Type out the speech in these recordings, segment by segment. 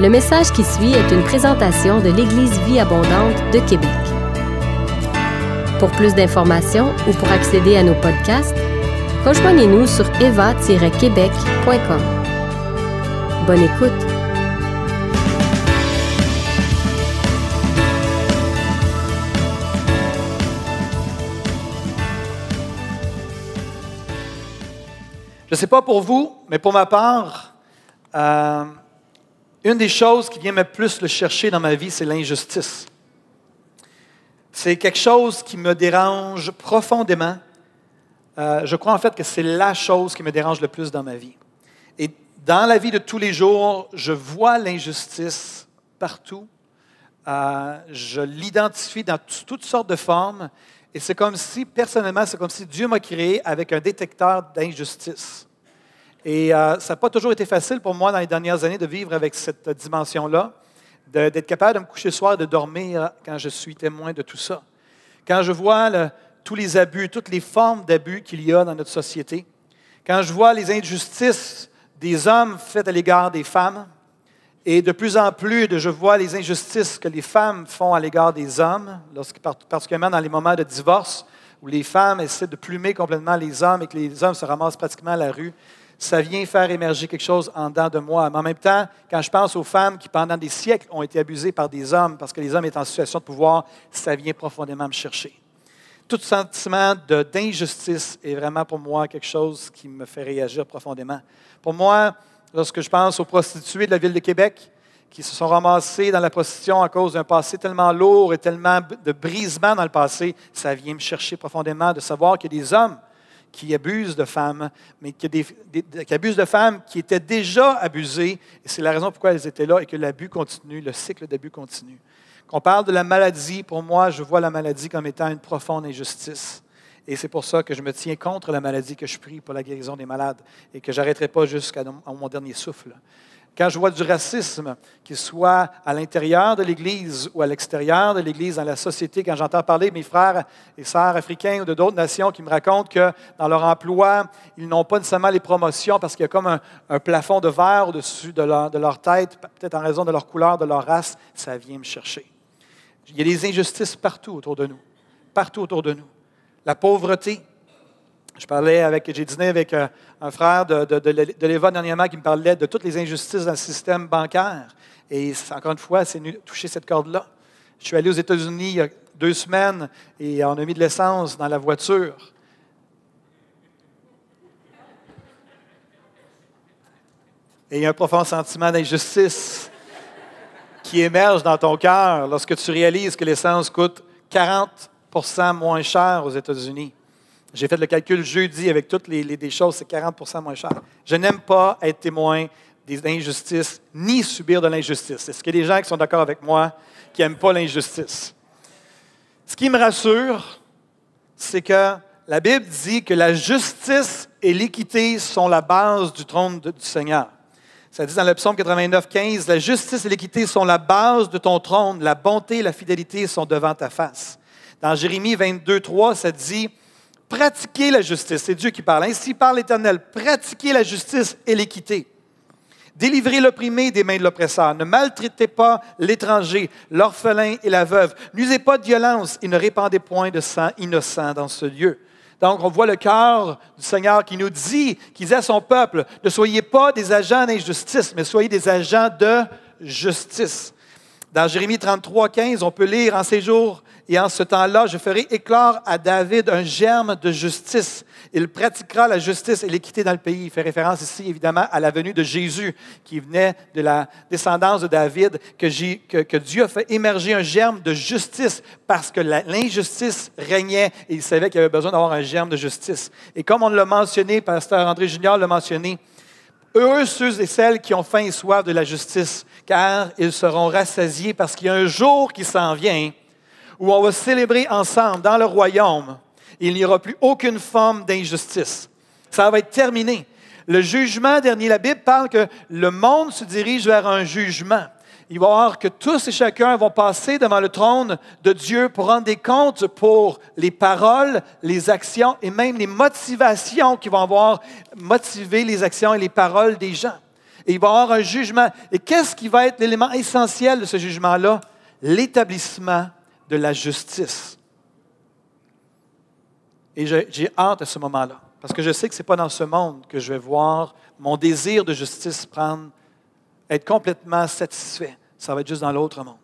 Le message qui suit est une présentation de l'Église Vie Abondante de Québec. Pour plus d'informations ou pour accéder à nos podcasts, rejoignez-nous sur eva-québec.com. Bonne écoute! Je ne sais pas pour vous, mais pour ma part, euh, une des choses qui vient me plus le chercher dans ma vie, c'est l'injustice. C'est quelque chose qui me dérange profondément. Euh, je crois en fait que c'est la chose qui me dérange le plus dans ma vie. Et dans la vie de tous les jours, je vois l'injustice partout. Euh, je l'identifie dans toutes sortes de formes. Et c'est comme si, personnellement, c'est comme si Dieu m'a créé avec un détecteur d'injustice. Et euh, ça n'a pas toujours été facile pour moi dans les dernières années de vivre avec cette dimension-là, d'être capable de me coucher le soir et de dormir quand je suis témoin de tout ça. Quand je vois tous les abus, toutes les formes d'abus qu'il y a dans notre société, quand je vois les injustices des hommes faites à l'égard des femmes, et de plus en plus, je vois les injustices que les femmes font à l'égard des hommes, particulièrement dans les moments de divorce, où les femmes essaient de plumer complètement les hommes et que les hommes se ramassent pratiquement à la rue. Ça vient faire émerger quelque chose en dedans de moi. Mais en même temps, quand je pense aux femmes qui, pendant des siècles, ont été abusées par des hommes parce que les hommes étaient en situation de pouvoir, ça vient profondément me chercher. Tout sentiment d'injustice est vraiment pour moi quelque chose qui me fait réagir profondément. Pour moi, lorsque je pense aux prostituées de la ville de Québec qui se sont ramassées dans la prostitution à cause d'un passé tellement lourd et tellement de brisement dans le passé, ça vient me chercher profondément de savoir qu'il y a des hommes qui abusent de femmes, mais qui, abusent de femmes qui étaient déjà abusées, et c'est la raison pourquoi elles étaient là, et que l'abus continue, le cycle d'abus continue. Quand on parle de la maladie, pour moi, je vois la maladie comme étant une profonde injustice. Et c'est pour ça que je me tiens contre la maladie, que je prie pour la guérison des malades et que je n'arrêterai pas jusqu'à mon dernier souffle. Quand je vois du racisme, qu'il soit à l'intérieur de l'Église ou à l'extérieur de l'Église, dans la société, quand j'entends parler de mes frères et sœurs africains ou de d'autres nations qui me racontent que dans leur emploi, ils n'ont pas nécessairement les promotions parce qu'il y a comme un, plafond de verre au-dessus de leur, de leur tête, peut-être en raison de leur couleur, de leur race, ça vient me chercher. Il y a des injustices partout autour de nous, partout autour de nous la pauvreté. Je parlais avec, j'ai dîné avec un, frère de, de, dernièrement qui me parlait de toutes les injustices dans le système bancaire. Et encore une fois, c'est toucher cette corde-là. Je suis allé aux États-Unis il y a deux semaines et on a mis de l'essence dans la voiture. Et il y a un profond sentiment d'injustice qui émerge dans ton cœur lorsque tu réalises que l'essence coûte 40% moins cher aux États-Unis. J'ai fait le calcul jeudi avec toutes les, choses, c'est 40 moins cher. Je n'aime pas être témoin des injustices ni subir de l'injustice. Est-ce qu'il y a des gens qui sont d'accord avec moi qui n'aiment pas l'injustice? Ce qui me rassure, c'est que la Bible dit que la justice et l'équité sont la base du trône du Seigneur. Ça dit dans le psaume 89, 15, La justice et l'équité sont la base de ton trône, la bonté et la fidélité sont devant ta face. Dans Jérémie 22, 3, ça dit Pratiquez la justice. C'est Dieu qui parle. Ainsi parle l'Éternel. Pratiquez la justice et l'équité. Délivrez l'opprimé des mains de l'oppresseur. Ne maltraitez pas l'étranger, l'orphelin et la veuve. N'usez pas de violence et ne répandez point de sang innocent dans ce lieu. Donc, on voit le cœur du Seigneur qui nous dit, qui dit à son peuple, ne soyez pas des agents d'injustice, mais soyez des agents de justice. Dans Jérémie 33, 15, on peut lire en ces jours, et en ce temps-là, je ferai éclore à David un germe de justice. Il pratiquera la justice et l'équité dans le pays. Il fait référence ici, évidemment, à la venue de Jésus, qui venait de la descendance de David, que, Dieu a fait émerger un germe de justice parce que l'injustice régnait et il savait qu'il avait besoin d'avoir un germe de justice. Et comme on l'a mentionné, pasteur André Junior l'a mentionné, Heureux ceux et celles qui ont faim et soif de la justice, car ils seront rassasiés parce qu'il y a un jour qui s'en vient où on va célébrer ensemble dans le royaume. Il n'y aura plus aucune forme d'injustice. Ça va être terminé. Le jugement dernier, la Bible parle que le monde se dirige vers un jugement. Il va y voir que tous et chacun vont passer devant le trône de Dieu pour rendre des comptes pour les paroles, les actions et même les motivations qui vont avoir motivé les actions et les paroles des gens. Et il va y avoir un jugement. Et qu'est-ce qui va être l'élément essentiel de ce jugement-là? L'établissement de la justice. Et j'ai hâte à ce moment-là, parce que je sais que ce n'est pas dans ce monde que je vais voir mon désir de justice prendre, être complètement satisfait. Ça va être juste dans l'autre monde.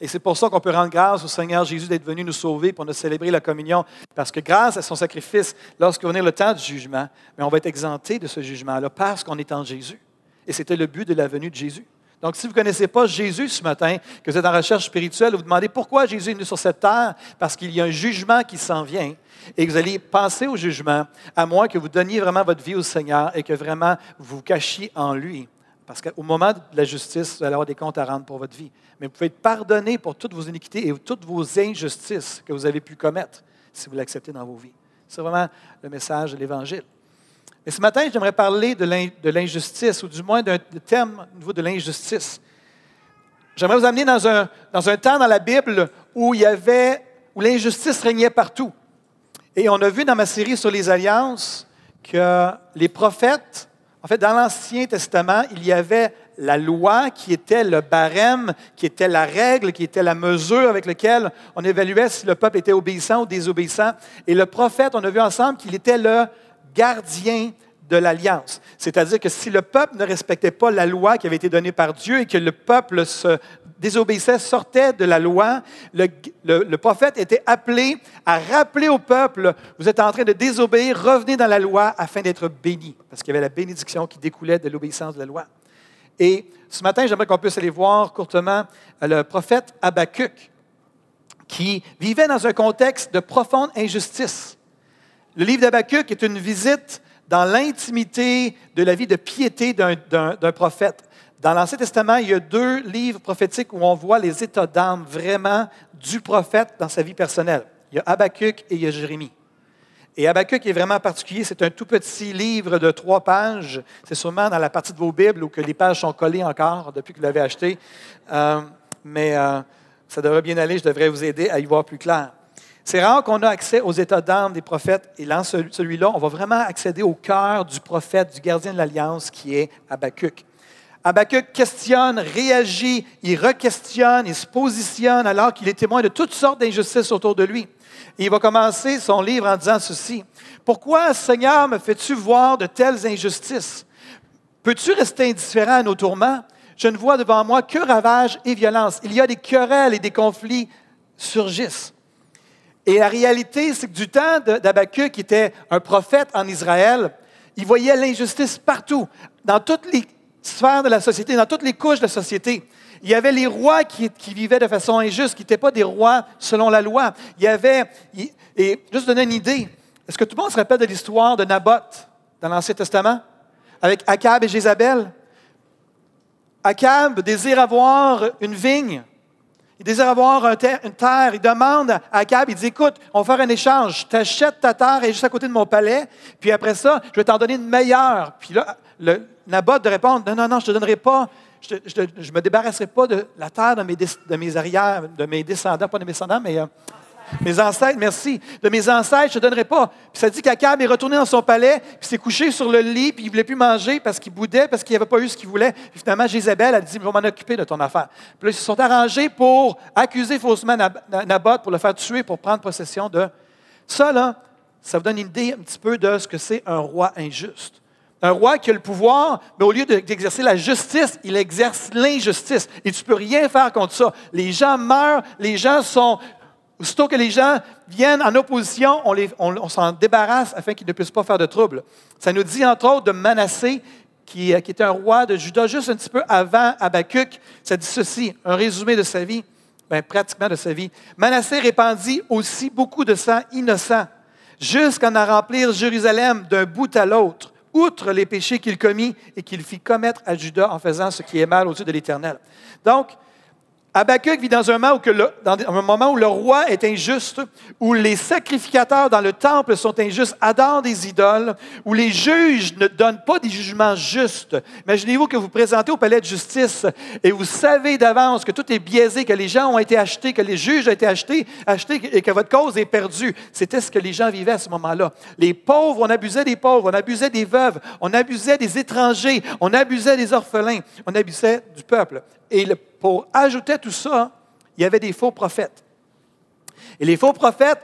Et c'est pour ça qu'on peut rendre grâce au Seigneur Jésus d'être venu nous sauver pour nous célébrer la communion. Parce que grâce à son sacrifice, lorsque venir le temps du jugement, mais on va être exempté de ce jugement-là parce qu'on est en Jésus. Et c'était le but de la venue de Jésus. Donc, si vous ne connaissez pas Jésus ce matin, que vous êtes en recherche spirituelle, vous vous demandez pourquoi Jésus est venu sur cette terre, parce qu'il y a un jugement qui s'en vient, et que vous allez penser au jugement, à moins que vous donniez vraiment votre vie au Seigneur et que vraiment vous vous cachiez en lui. Parce qu'au moment de la justice, vous allez avoir des comptes à rendre pour votre vie. Mais vous pouvez être pardonné pour toutes vos iniquités et toutes vos injustices que vous avez pu commettre si vous l'acceptez dans vos vies. C'est vraiment le message de l'Évangile. Mais ce matin, j'aimerais parler de l'injustice, ou du moins d'un thème au niveau de l'injustice. J'aimerais vous amener dans un, dans un temps dans la Bible où il y avait, où l'injustice régnait partout. Et on a vu dans ma série sur les alliances que les prophètes, en fait, dans l'Ancien Testament, il y avait la loi qui était le barème, qui était la règle, qui était la mesure avec laquelle on évaluait si le peuple était obéissant ou désobéissant. Et le prophète, on a vu ensemble qu'il était le gardien de l'alliance. C'est-à-dire que si le peuple ne respectait pas la loi qui avait été donnée par Dieu et que le peuple se désobéissait, sortait de la loi, le, prophète était appelé à rappeler au peuple, vous êtes en train de désobéir, revenez dans la loi afin d'être béni, parce qu'il y avait la bénédiction qui découlait de l'obéissance de la loi. Et ce matin, j'aimerais qu'on puisse aller voir courtement le prophète Habakkuk, qui vivait dans un contexte de profonde injustice. Le livre d'Habakkuk est une visite dans l'intimité de la vie de piété d'un prophète. Dans l'Ancien Testament, il y a deux livres prophétiques où on voit les états d'âme vraiment du prophète dans sa vie personnelle. Il y a Habakkuk et il y a Jérémie. Et Habakkuk est vraiment particulier. C'est un tout petit livre de trois pages. C'est sûrement dans la partie de vos Bibles où les pages sont collées encore depuis que vous l'avez acheté. Euh, mais euh, ça devrait bien aller. Je devrais vous aider à y voir plus clair. C'est rare qu'on ait accès aux états d'âme des prophètes. Et dans celui-là, on va vraiment accéder au cœur du prophète, du gardien de l'Alliance, qui est Habakkuk. Habakkuk questionne, réagit, il re-questionne, il se positionne alors qu'il est témoin de toutes sortes d'injustices autour de lui. Et il va commencer son livre en disant ceci. Pourquoi, Seigneur, me fais-tu voir de telles injustices? Peux-tu rester indifférent à nos tourments? Je ne vois devant moi que ravages et violence. Il y a des querelles et des conflits surgissent. Et la réalité, c'est que du temps d'Abacuc, qui était un prophète en Israël, il voyait l'injustice partout, dans toutes les sphères de la société, dans toutes les couches de la société. Il y avait les rois qui, vivaient de façon injuste, qui n'étaient pas des rois selon la loi. Il y avait, et juste donner une idée, est-ce que tout le monde se rappelle de l'histoire de Naboth dans l'Ancien Testament, avec Akab et Jézabel? Akab désire avoir une vigne il désire avoir une terre. Il demande à Akab, il dit, écoute, on va faire un échange. Je t'achète ta terre et juste à côté de mon palais. Puis après ça, je vais t'en donner une meilleure. Puis là, le, Naboth de répondre, non, non, non, je ne te donnerai pas. Je ne me débarrasserai pas de la terre de mes, de mes arrières, de mes descendants, pas de mes descendants, mais euh, mes ancêtres, merci. De mes ancêtres, je ne donnerai pas. Puis ça dit qu'Akab est retourné dans son palais, puis s'est couché sur le lit, puis il ne voulait plus manger parce qu'il boudait, parce qu'il n'avait pas eu ce qu'il voulait. Puis finalement, Jézabel a dit Je vais m'en occuper de ton affaire. Puis là, ils se sont arrangés pour accuser faussement Naboth, pour le faire tuer, pour prendre possession de. Ça, là, ça vous donne une idée un petit peu de ce que c'est un roi injuste. Un roi qui a le pouvoir, mais au lieu d'exercer la justice, il exerce l'injustice. Et tu ne peux rien faire contre ça. Les gens meurent, les gens sont Aussitôt que les gens viennent en opposition, on, s'en débarrasse afin qu'ils ne puissent pas faire de trouble. Ça nous dit entre autres de Manassé, qui, qui était un roi de Juda juste un petit peu avant Habacuc. Ça dit ceci, un résumé de sa vie, ben, pratiquement de sa vie. Manassé répandit aussi beaucoup de sang innocent, jusqu'à en remplir Jérusalem d'un bout à l'autre, outre les péchés qu'il commit et qu'il fit commettre à Juda en faisant ce qui est mal aux yeux de l'Éternel. Donc, Habakkuk vit dans un, moment où le roi est injuste, où les sacrificateurs dans le temple sont injustes, adorent des idoles, où les juges ne donnent pas des jugements justes. Imaginez-vous que vous présentez au palais de justice et vous savez d'avance que tout est biaisé, que les gens ont été achetés, que les juges ont été achetés, achetés et que votre cause est perdue. C'était ce que les gens vivaient à ce moment-là. Les pauvres, on abusait des pauvres, on abusait des veuves, on abusait des étrangers, on abusait des orphelins, on abusait du peuple. Et pour ajouter tout ça, il y avait des faux prophètes. Et les faux prophètes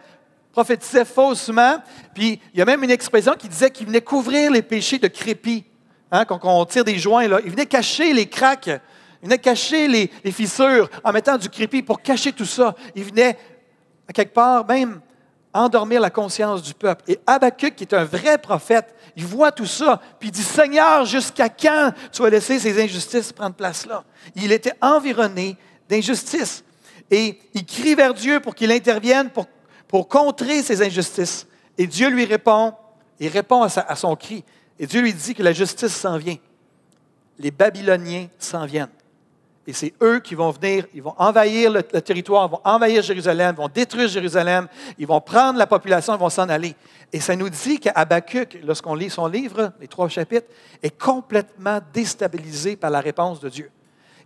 prophétisaient faussement, puis il y a même une expression qui disait qu'ils venaient couvrir les péchés de crépi. Hein, quand on tire des joints, là, ils venaient cacher les craques, ils venaient cacher les, fissures en mettant du crépi pour cacher tout ça. Ils venaient, à quelque part, même endormir la conscience du peuple. Et Habakkuk, qui est un vrai prophète, il voit tout ça, puis il dit, Seigneur, jusqu'à quand tu vas laisser ces injustices prendre place là? Il était environné d'injustices. Et il crie vers Dieu pour qu'il intervienne pour, contrer ces injustices. Et Dieu lui répond, il répond à son cri. Et Dieu lui dit que la justice s'en vient. Les Babyloniens s'en viennent. Et c'est eux qui vont venir, ils vont envahir le, territoire, vont envahir Jérusalem, vont détruire Jérusalem, ils vont prendre la population, ils vont s'en aller. Et ça nous dit qu'Abacuc, lorsqu'on lit son livre, les trois chapitres, est complètement déstabilisé par la réponse de Dieu.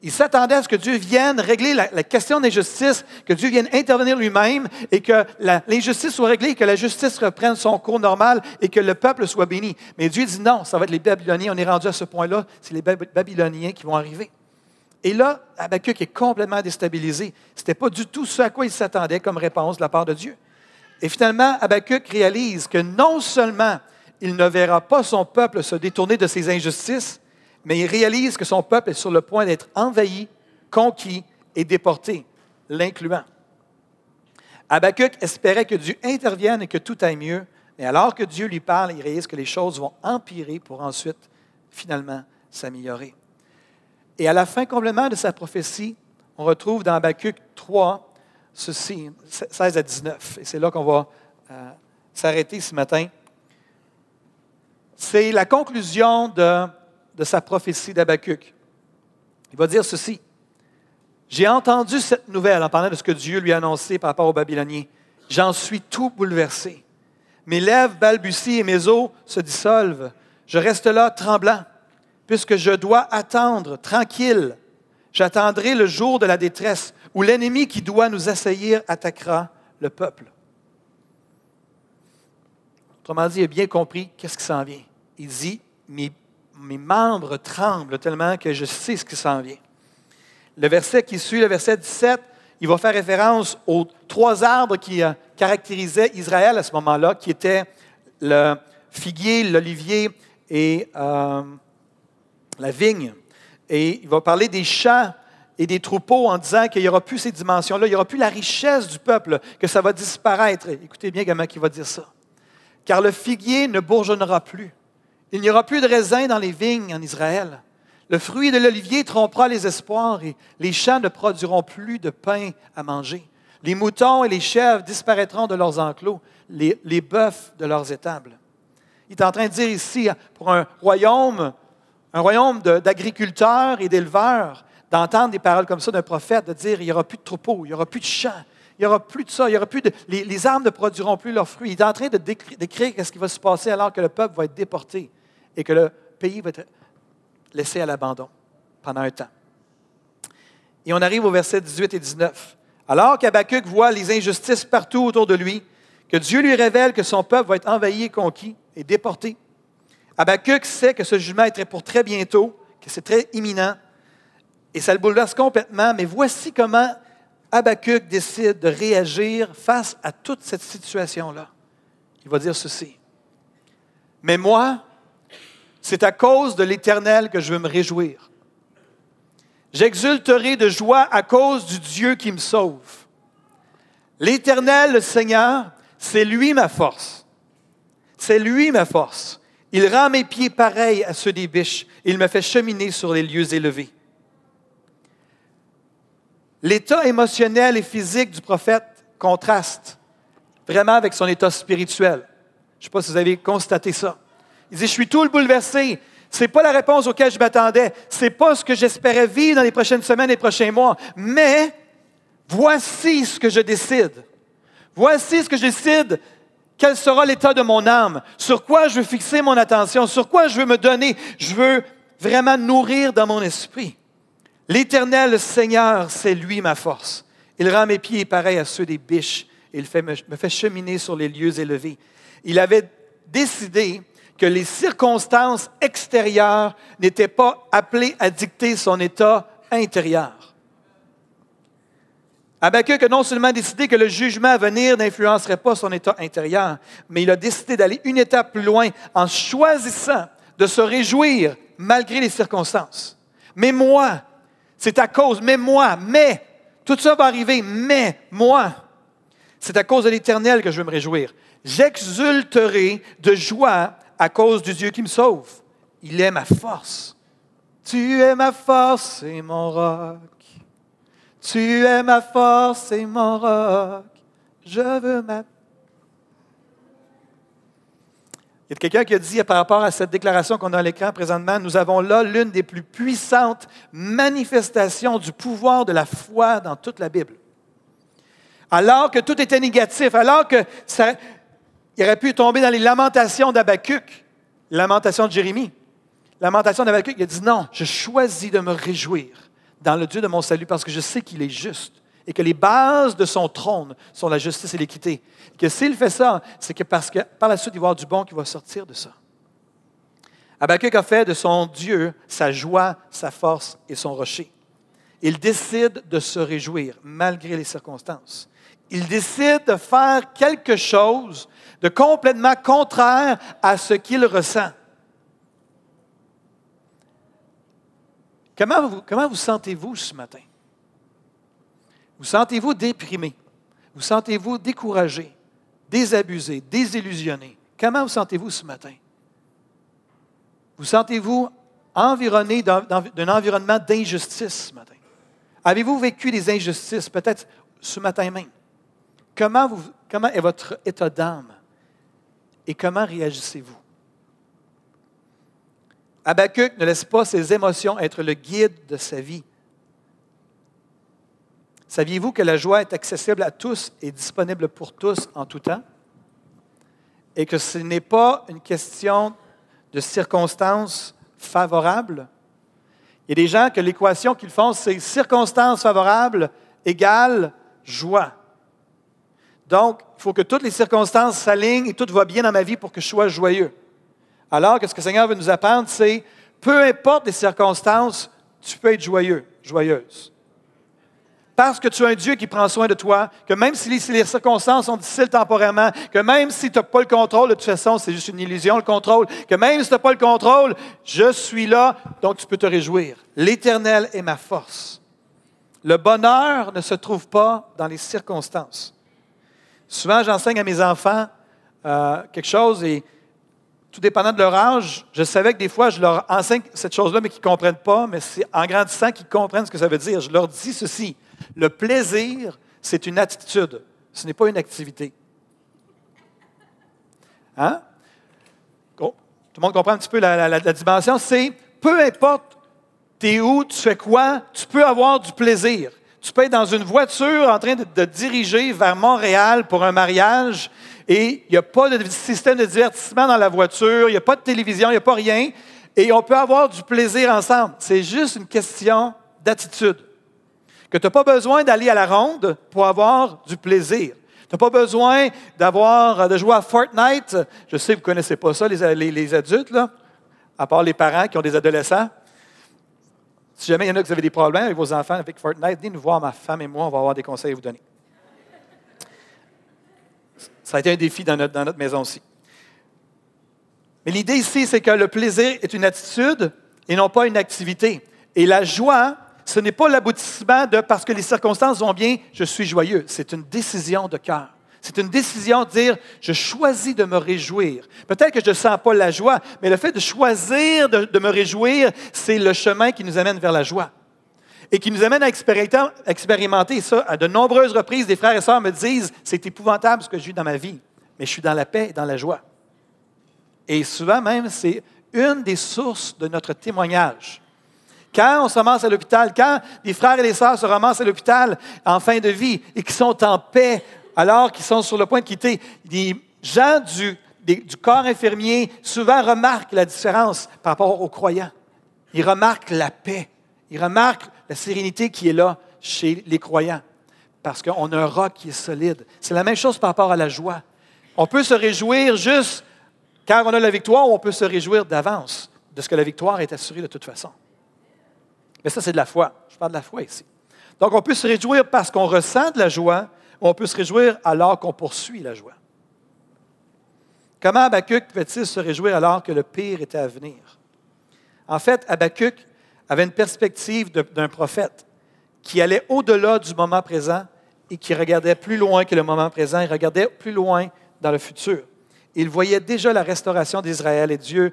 Il s'attendait à ce que Dieu vienne régler la, question d'injustice, que Dieu vienne intervenir lui-même et que l'injustice soit réglée, que la justice reprenne son cours normal et que le peuple soit béni. Mais Dieu dit non, ça va être les Babyloniens. On est rendu à ce point-là, c'est les Babyloniens qui vont arriver. Et là, Habakkuk est complètement déstabilisé. Ce n'était pas du tout ce à quoi il s'attendait comme réponse de la part de Dieu. Et finalement, Habakkuk réalise que non seulement il ne verra pas son peuple se détourner de ses injustices, mais il réalise que son peuple est sur le point d'être envahi, conquis et déporté, l'incluant. Habakkuk espérait que Dieu intervienne et que tout aille mieux, mais alors que Dieu lui parle, il réalise que les choses vont empirer pour ensuite, finalement, s'améliorer. Et à la fin complètement de sa prophétie, on retrouve dans Habakkuk 3 ceci, 16 à 19. Et c'est là qu'on va euh, s'arrêter ce matin. C'est la conclusion de, de sa prophétie d'Habakkuk. Il va dire ceci. J'ai entendu cette nouvelle en parlant de ce que Dieu lui a annoncé par rapport aux Babyloniens. J'en suis tout bouleversé. Mes lèvres balbutient et mes os se dissolvent. Je reste là tremblant puisque je dois attendre tranquille. J'attendrai le jour de la détresse où l'ennemi qui doit nous assaillir attaquera le peuple. Autrement dit, il a bien compris qu'est-ce qui s'en vient. Il dit, mes, mes membres tremblent tellement que je sais ce qui s'en vient. Le verset qui suit, le verset 17, il va faire référence aux trois arbres qui euh, caractérisaient Israël à ce moment-là, qui étaient le figuier, l'olivier et euh, la vigne. Et il va parler des champs et des troupeaux en disant qu'il n'y aura plus ces dimensions-là, il n'y aura plus la richesse du peuple, que ça va disparaître. Écoutez bien comment il va dire ça. Car le figuier ne bourgeonnera plus. Il n'y aura plus de raisins dans les vignes en Israël. Le fruit de l'olivier trompera les espoirs et les champs ne produiront plus de pain à manger. Les moutons et les chèvres disparaîtront de leurs enclos, les, les bœufs de leurs étables. Il est en train de dire ici, pour un royaume un royaume d'agriculteurs et d'éleveurs, d'entendre des paroles comme ça d'un prophète, de dire il n'y aura plus de troupeaux, il n'y aura plus de champs, il n'y aura plus de ça, il y aura plus de. Les, les, arbres ne produiront plus leurs fruits. Il est en train de décrire ce qui va se passer alors que le peuple va être déporté et que le pays va être laissé à l'abandon pendant un temps. Et on arrive au verset 18 et 19. Alors qu'Abacuc voit les injustices partout autour de lui, que Dieu lui révèle que son peuple va être envahi et conquis et déporté, Habakkuk sait que ce jugement est pour très bientôt, que c'est très imminent, et ça le bouleverse complètement, mais voici comment Habakkuk décide de réagir face à toute cette situation-là. Il va dire ceci. Mais moi, c'est à cause de l'Éternel que je veux me réjouir. J'exulterai de joie à cause du Dieu qui me sauve. L'Éternel, le Seigneur, c'est lui ma force. C'est lui ma force. Il rend mes pieds pareils à ceux des biches. Il me fait cheminer sur les lieux élevés. L'état émotionnel et physique du prophète contraste vraiment avec son état spirituel. Je ne sais pas si vous avez constaté ça. Il dit, je suis tout le bouleversé. Ce n'est pas la réponse auquel je m'attendais. Ce n'est pas ce que j'espérais vivre dans les prochaines semaines et prochains mois. Mais voici ce que je décide. Voici ce que je décide. Quel sera l'état de mon âme? Sur quoi je veux fixer mon attention? Sur quoi je veux me donner? Je veux vraiment nourrir dans mon esprit. L'Éternel Seigneur, c'est lui ma force. Il rend mes pieds pareils à ceux des biches il me fait cheminer sur les lieux élevés. Il avait décidé que les circonstances extérieures n'étaient pas appelées à dicter son état intérieur. Habakkuk a non seulement décidé que le jugement à venir n'influencerait pas son état intérieur, mais il a décidé d'aller une étape plus loin en choisissant de se réjouir malgré les circonstances. Mais moi, c'est à cause, mais moi, mais, tout ça va arriver, mais moi, c'est à cause de l'Éternel que je veux me réjouir. J'exulterai de joie à cause du Dieu qui me sauve. Il est ma force. Tu es ma force et mon roc. Tu es ma force et mon roc. Je veux ma... Il y a quelqu'un qui a dit par rapport à cette déclaration qu'on a à l'écran présentement, nous avons là l'une des plus puissantes manifestations du pouvoir de la foi dans toute la Bible. Alors que tout était négatif, alors que ça, il aurait pu tomber dans les lamentations d'Abacuc, lamentations de Jérémie. Lamentation d'Abacuc, il a dit non, je choisis de me réjouir dans le Dieu de mon salut parce que je sais qu'il est juste et que les bases de son trône sont la justice et l'équité. Que s'il fait ça, c'est que parce que par la suite, il va avoir du bon qui va sortir de ça. Habakkuk a fait de son Dieu sa joie, sa force et son rocher. Il décide de se réjouir malgré les circonstances. Il décide de faire quelque chose de complètement contraire à ce qu'il ressent. Comment vous, sentez-vous ce matin? Vous sentez-vous déprimé? Vous sentez-vous découragé, désabusé, désillusionné? Comment vous sentez-vous ce matin? Vous sentez-vous environné d'un environnement d'injustice ce matin? Avez-vous vécu des injustices peut-être ce matin même? Comment est votre état d'âme? Et comment réagissez-vous? Habakkuk ne laisse pas ses émotions être le guide de sa vie. Saviez-vous que la joie est accessible à tous et disponible pour tous en tout temps? Et que ce n'est pas une question de circonstances favorables? Il y a des gens que l'équation qu'ils font, c'est circonstances favorables égale joie. Donc, il faut que toutes les circonstances s'alignent et tout va bien dans ma vie pour que je sois joyeux. Alors que ce que le Seigneur veut nous apprendre, c'est peu importe les circonstances, tu peux être joyeux, joyeuse parce que tu as un Dieu qui prend soin de toi, que même si les, circonstances sont difficiles temporairement, que même si tu n'as pas le contrôle, de toute façon, c'est juste une illusion, le contrôle, que même si tu n'as pas le contrôle, je suis là, donc tu peux te réjouir. L'Éternel est ma force. Le bonheur ne se trouve pas dans les circonstances. Souvent, j'enseigne à mes enfants euh, quelque chose et tout dépendant de leur âge, je savais que des fois, je leur enseigne cette chose-là, mais qu'ils ne comprennent pas, mais c'est en grandissant qu'ils comprennent ce que ça veut dire. Je leur dis ceci. Le plaisir, c'est une attitude, ce n'est pas une activité. Hein? Tout le monde comprend un petit peu la, dimension. C'est peu importe où, tu fais quoi, tu peux avoir du plaisir. Tu peux être dans une voiture en train de, de diriger vers Montréal pour un mariage et il n'y a pas de système de divertissement dans la voiture, il n'y a pas de télévision, il n'y a pas rien. Et on peut avoir du plaisir ensemble. C'est juste une question d'attitude que tu n'as pas besoin d'aller à la ronde pour avoir du plaisir. Tu n'as pas besoin d'avoir, de jouer à Fortnite. Je sais vous ne connaissez pas ça, les, les, adultes, là, à part les parents qui ont des adolescents. Si jamais il y en a qui avez des problèmes avec vos enfants avec Fortnite, venez nous voir, ma femme et moi, on va avoir des conseils à vous donner. Ça a été un défi dans notre, maison aussi. Mais l'idée ici, c'est que le plaisir est une attitude et non pas une activité. Et la joie, ce n'est pas l'aboutissement de parce que les circonstances vont bien, je suis joyeux. C'est une décision de cœur. C'est une décision de dire, je choisis de me réjouir. Peut-être que je ne sens pas la joie, mais le fait de choisir de, me réjouir, c'est le chemin qui nous amène vers la joie. Et qui nous amène à expérimenter, ça. À de nombreuses reprises, des frères et sœurs me disent, c'est épouvantable ce que j'ai eu dans ma vie, mais je suis dans la paix et dans la joie. Et souvent même, c'est une des sources de notre témoignage. Quand on se ramasse à l'hôpital, quand des frères et des sœurs se ramassent à l'hôpital en fin de vie et qui sont en paix alors qu'ils sont sur le point de quitter, les gens du corps infirmier souvent remarquent la différence par rapport aux croyants. Ils remarquent la paix. Ils remarquent la sérénité qui est là chez les croyants. Parce qu'on a un roc qui est solide. C'est la même chose par rapport à la joie. On peut se réjouir juste quand on a la victoire ou on peut se réjouir d'avance de ce que la victoire est assurée de toute façon. Mais ça, c'est de la foi. Je parle de la foi ici. Donc, on peut se réjouir parce qu'on ressent de la joie, ou on peut se réjouir alors qu'on poursuit la joie. Comment Habakkuk pouvait-il se réjouir alors que le pire était à venir? En fait, Habakkuk avait une perspective d'un prophète qui allait au-delà du moment présent et qui regardait plus loin que le moment présent, il regardait plus loin dans le futur. Il voyait déjà la restauration d'Israël et Dieu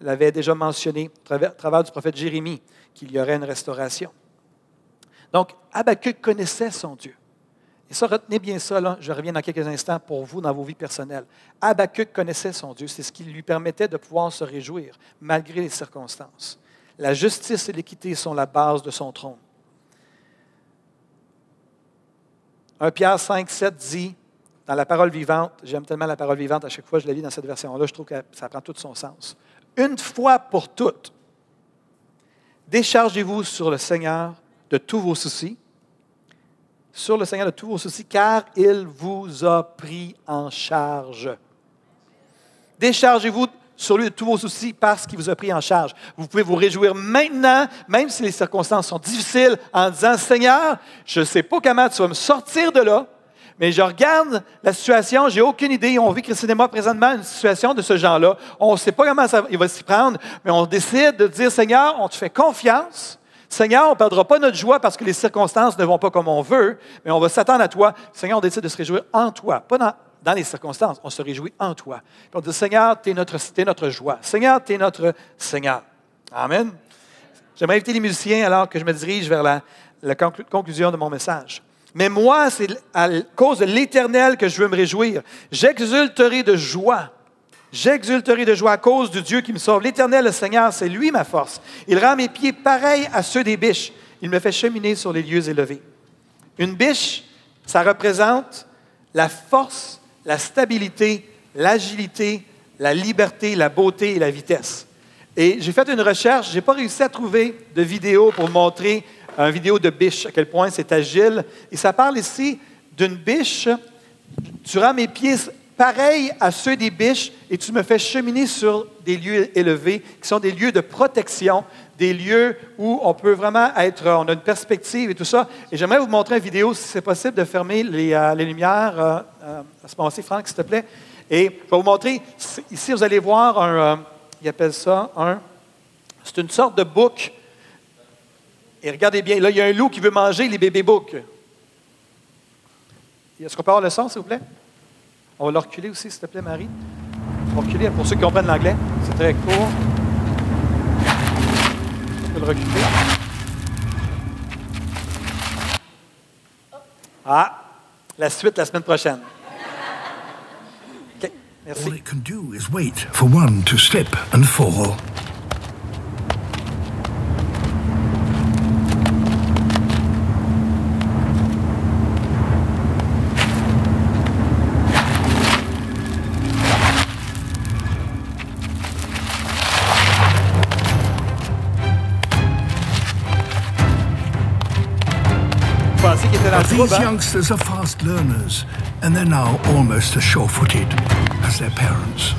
l'avait déjà mentionné à travers du prophète Jérémie qu'il y aurait une restauration. Donc, Habakkuk connaissait son Dieu. Et ça, retenez bien ça, je reviens dans quelques instants pour vous dans vos vies personnelles. Habakkuk connaissait son Dieu, c'est ce qui lui permettait de pouvoir se réjouir malgré les circonstances. La justice et l'équité sont la base de son trône. 1 Pierre 5, 7 dit, dans la parole vivante, j'aime tellement la parole vivante, à chaque fois que je la lis dans cette version-là, je trouve que ça prend tout son sens. Une fois pour toutes, déchargez-vous sur le Seigneur de tous vos soucis, sur le Seigneur de tous vos soucis, car il vous a pris en charge. Déchargez-vous sur lui de tous vos soucis parce qu'il vous a pris en charge. Vous pouvez vous réjouir maintenant, même si les circonstances sont difficiles, en disant, Seigneur, je ne sais pas comment tu vas me sortir de là, mais je regarde la situation, j'ai aucune idée. On vit, Christine et moi, présentement, une situation de ce genre-là. On ne sait pas comment il va s'y prendre, mais on décide de dire, Seigneur, on te fait confiance. Seigneur, on ne perdra pas notre joie parce que les circonstances ne vont pas comme on veut, mais on va s'attendre à toi. Seigneur, on décide de se réjouir en toi, pas dans, dans les circonstances. On se réjouit en toi. Puis on dit, Seigneur, tu es notre, es notre joie. Seigneur, tu es notre Seigneur. Amen. J'aimerais inviter les musiciens alors que je me dirige vers la, la conclusion de mon message. Mais moi, c'est à cause de l'Éternel que je veux me réjouir. J'exulterai de joie. J'exulterai de joie à cause du Dieu qui me sauve. L'Éternel, le Seigneur, c'est lui ma force. Il rend mes pieds pareils à ceux des biches. Il me fait cheminer sur les lieux élevés. Une biche, ça représente la force, la stabilité, l'agilité, la liberté, la beauté et la vitesse. Et j'ai fait une recherche, je n'ai pas réussi à trouver de vidéo pour montrer une vidéo de biche, à quel point c'est agile. Et ça parle ici d'une biche. Tu rends mes pieds pareils à ceux des biches et tu me fais cheminer sur des lieux élevés qui sont des lieux de protection, des lieux où on peut vraiment être, on a une perspective et tout ça. Et j'aimerais vous montrer une vidéo, si c'est possible, de fermer les, euh, lumières euh, euh, à ce moment-ci, Franck, s'il te plaît. Et je vais vous montrer, ici, vous allez voir un, il appelle ça un, c'est une sorte de bouc et regardez bien, là, il y a un loup qui veut manger les bébés boucs. Est-ce qu'on peut avoir le son, s'il vous plaît? On va le reculer aussi, s'il te plaît, Marie. On va reculer pour ceux qui comprennent l'anglais. C'est très court. Le. Ah, la suite la semaine prochaine. Merci. These youngsters are fast learners, and they're now almost as sure-footed as their parents.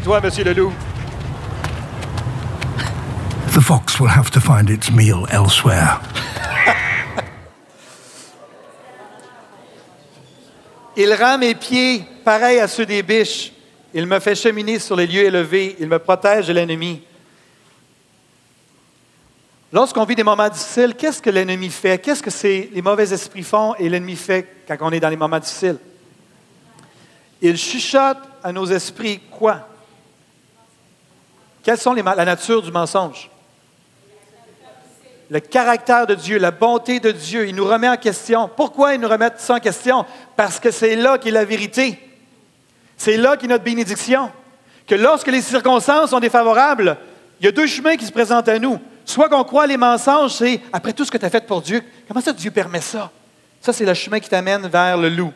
Toi, Monsieur Leloup. The fox will have to find its meal elsewhere. Il rend mes pieds pareils à ceux des biches Il me fait cheminer sur les lieux élevés. Il me protège de l'ennemi. Lorsqu'on vit des moments difficiles, qu'est-ce que l'ennemi fait? Qu'est-ce que c'est, les mauvais esprits font et l'ennemi fait quand on est dans les moments difficiles? Il chuchote à nos esprits quoi? Quelles sont la nature du mensonge? Le caractère de Dieu, la bonté de Dieu. Il nous remet en question. Pourquoi il nous remet ça en question? Parce que c'est là qu'est la vérité. C'est là qu'est notre bénédiction. Que lorsque les circonstances sont défavorables, il y a deux chemins qui se présentent à nous. Soit qu'on croit les mensonges, c'est après tout ce que tu as fait pour Dieu, comment ça Dieu permet ça? Ça, c'est le chemin qui t'amène vers le loup.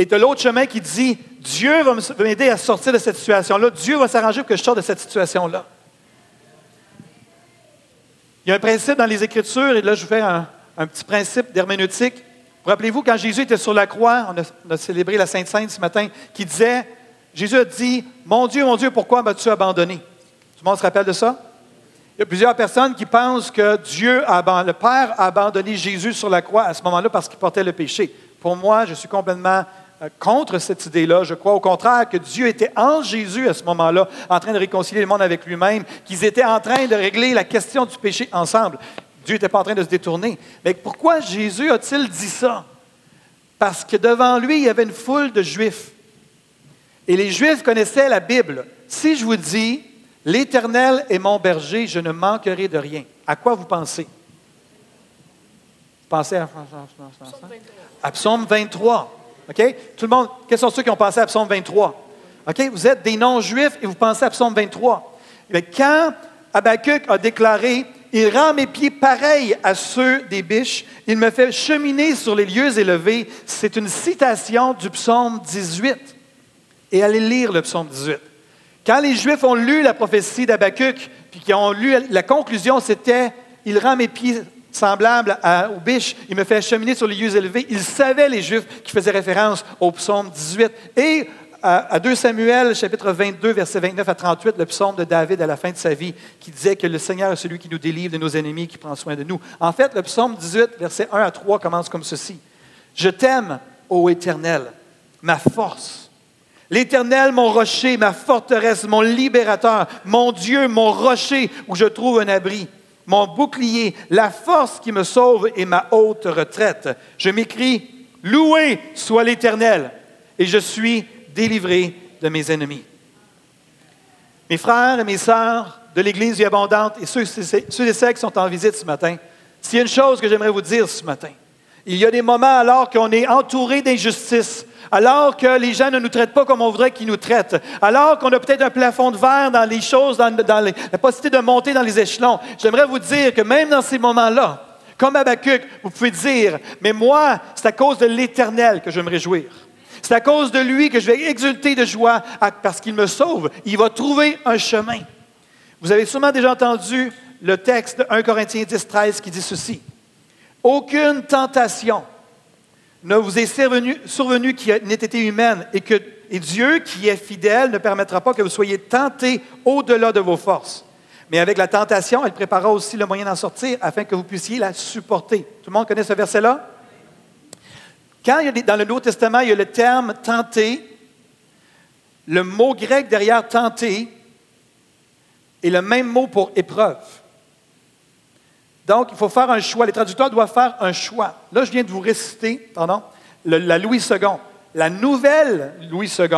Et de l'autre chemin qui dit Dieu va m'aider à sortir de cette situation-là. Dieu va s'arranger pour que je sorte de cette situation-là. Il y a un principe dans les Écritures, et là je vous fais un, petit principe d'herméneutique. Vous rappelez-vous, quand Jésus était sur la croix, on a, célébré la Sainte Sainte ce matin, qui disait, Jésus a dit, Mon Dieu, mon Dieu, pourquoi m'as-tu abandonné? Tout le monde se rappelle de ça? Il y a plusieurs personnes qui pensent que Dieu, le Père a abandonné Jésus sur la croix à ce moment-là parce qu'il portait le péché. Pour moi, je suis complètement contre cette idée-là. Je crois au contraire que Dieu était en Jésus à ce moment-là, en train de réconcilier le monde avec lui-même, qu'ils étaient en train de régler la question du péché ensemble. Dieu n'était pas en train de se détourner. Mais pourquoi Jésus a-t-il dit ça? Parce que devant lui, il y avait une foule de Juifs. Et les Juifs connaissaient la Bible. Si je vous dis, L'Éternel est mon berger, je ne manquerai de rien. À quoi vous pensez? Pensez à, à Psaume 23. OK? Tout le monde, quels sont ceux qui ont pensé à Psaume 23? OK? Vous êtes des non-juifs et vous pensez à Psaume 23. Mais quand Habakkuk a déclaré Il rend mes pieds pareils à ceux des biches, il me fait cheminer sur les lieux élevés, c'est une citation du psaume 18. Et allez lire le psaume 18. Quand les Juifs ont lu la prophétie d'Abacuc, puis qu'ils ont lu la conclusion, c'était Il rend mes pieds semblables aux biches, il me fait cheminer sur les lieux élevés. Ils savaient, les Juifs, qui faisaient référence au psaume 18. Et à 2 Samuel, chapitre 22, versets 29 à 38, le psaume de David à la fin de sa vie, qui disait que le Seigneur est celui qui nous délivre de nos ennemis, qui prend soin de nous. En fait, le psaume 18, versets 1 à 3, commence comme ceci. Je t'aime, ô Éternel, ma force L'Éternel, mon rocher, ma forteresse, mon libérateur, mon Dieu, mon rocher où je trouve un abri, mon bouclier, la force qui me sauve et ma haute retraite. Je m'écris, loué soit l'Éternel, et je suis délivré de mes ennemis. Mes frères et mes sœurs de l'Église vie abondante et ceux, ceux et celles qui sont en visite ce matin, s'il y a une chose que j'aimerais vous dire ce matin, il y a des moments alors qu'on est entouré d'injustice, alors que les gens ne nous traitent pas comme on voudrait qu'ils nous traitent, alors qu'on a peut-être un plafond de verre dans les choses, dans, la possibilité de monter dans les échelons. J'aimerais vous dire que même dans ces moments-là, comme Habakkuk, vous pouvez dire, mais moi, c'est à cause de l'Éternel que je vais me réjouir. C'est à cause de lui que je vais exulter de joie parce qu'il me sauve. Il va trouver un chemin. Vous avez sûrement déjà entendu le texte de 1 Corinthiens 10, 13 qui dit ceci. Aucune tentation ne vous est survenu, qui n'ait été humaine et que Dieu, qui est fidèle, ne permettra pas que vous soyez tentés au-delà de vos forces. Mais avec la tentation, elle préparera aussi le moyen d'en sortir afin que vous puissiez la supporter. Tout le monde connaît ce verset-là? Quand il y dans le Nouveau Testament, il y a le terme tenter, le mot grec derrière tenter est le même mot pour épreuve. Donc, il faut faire un choix. Les traducteurs doivent faire un choix. Là, je viens de vous réciter, pardon, la Louis II. La nouvelle Louis II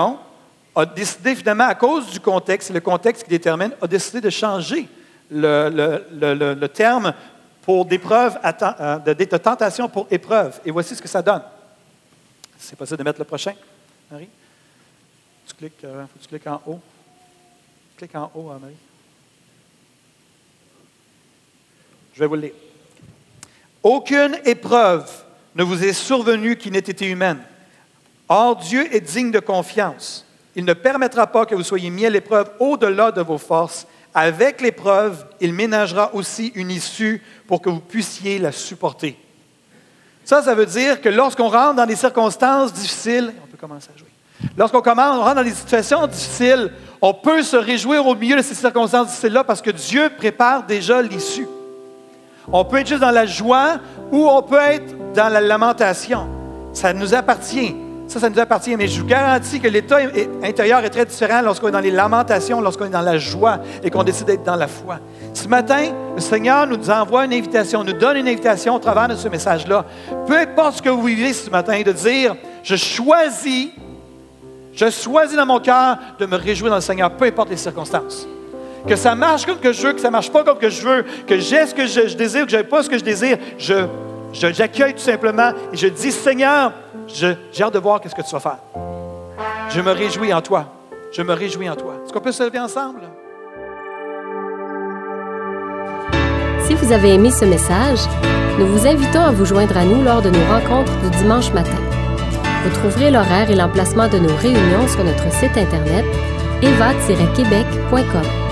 a décidé, finalement, à cause du contexte, le contexte qui détermine, a décidé de changer le, terme pour d'épreuve, euh, de, tentation pour épreuve. Et voici ce que ça donne. C'est possible de mettre le prochain, Marie? Tu cliques, euh, faut tu cliques en haut. Clique en haut, hein, Marie? Je vais vous le lire. Aucune épreuve ne vous est survenue qui n'ait été humaine. Or, Dieu est digne de confiance. Il ne permettra pas que vous soyez mis à l'épreuve au-delà de vos forces. Avec l'épreuve, il ménagera aussi une issue pour que vous puissiez la supporter. Ça, ça veut dire que lorsqu'on rentre dans des circonstances difficiles, on peut commencer à jouer. Lorsqu'on rentre dans des situations difficiles, on peut se réjouir au milieu de ces circonstances difficiles-là parce que Dieu prépare déjà l'issue. On peut être juste dans la joie ou on peut être dans la lamentation. Ça nous appartient. Ça, ça nous appartient. Mais je vous garantis que l'état intérieur est très différent lorsqu'on est dans les lamentations, lorsqu'on est dans la joie et qu'on décide d'être dans la foi. Ce matin, le Seigneur nous envoie une invitation, nous donne une invitation au travers de ce message-là. Peu importe ce que vous vivez ce matin, de dire, je choisis, je choisis dans mon cœur de me réjouir dans le Seigneur, peu importe les circonstances. Que ça marche comme que je veux, que ça marche pas comme que je veux, que j'ai ce que je, désire, que je n'ai pas ce que je désire, je, j'accueille tout simplement et je dis, Seigneur, j'ai hâte de voir ce que tu vas faire. Je me réjouis en toi. Je me réjouis en toi. Est-ce qu'on peut se lever ensemble? Si vous avez aimé ce message, nous vous invitons à vous joindre à nous lors de nos rencontres du dimanche matin. Vous trouverez l'horaire et l'emplacement de nos réunions sur notre site internet eva-québec.com.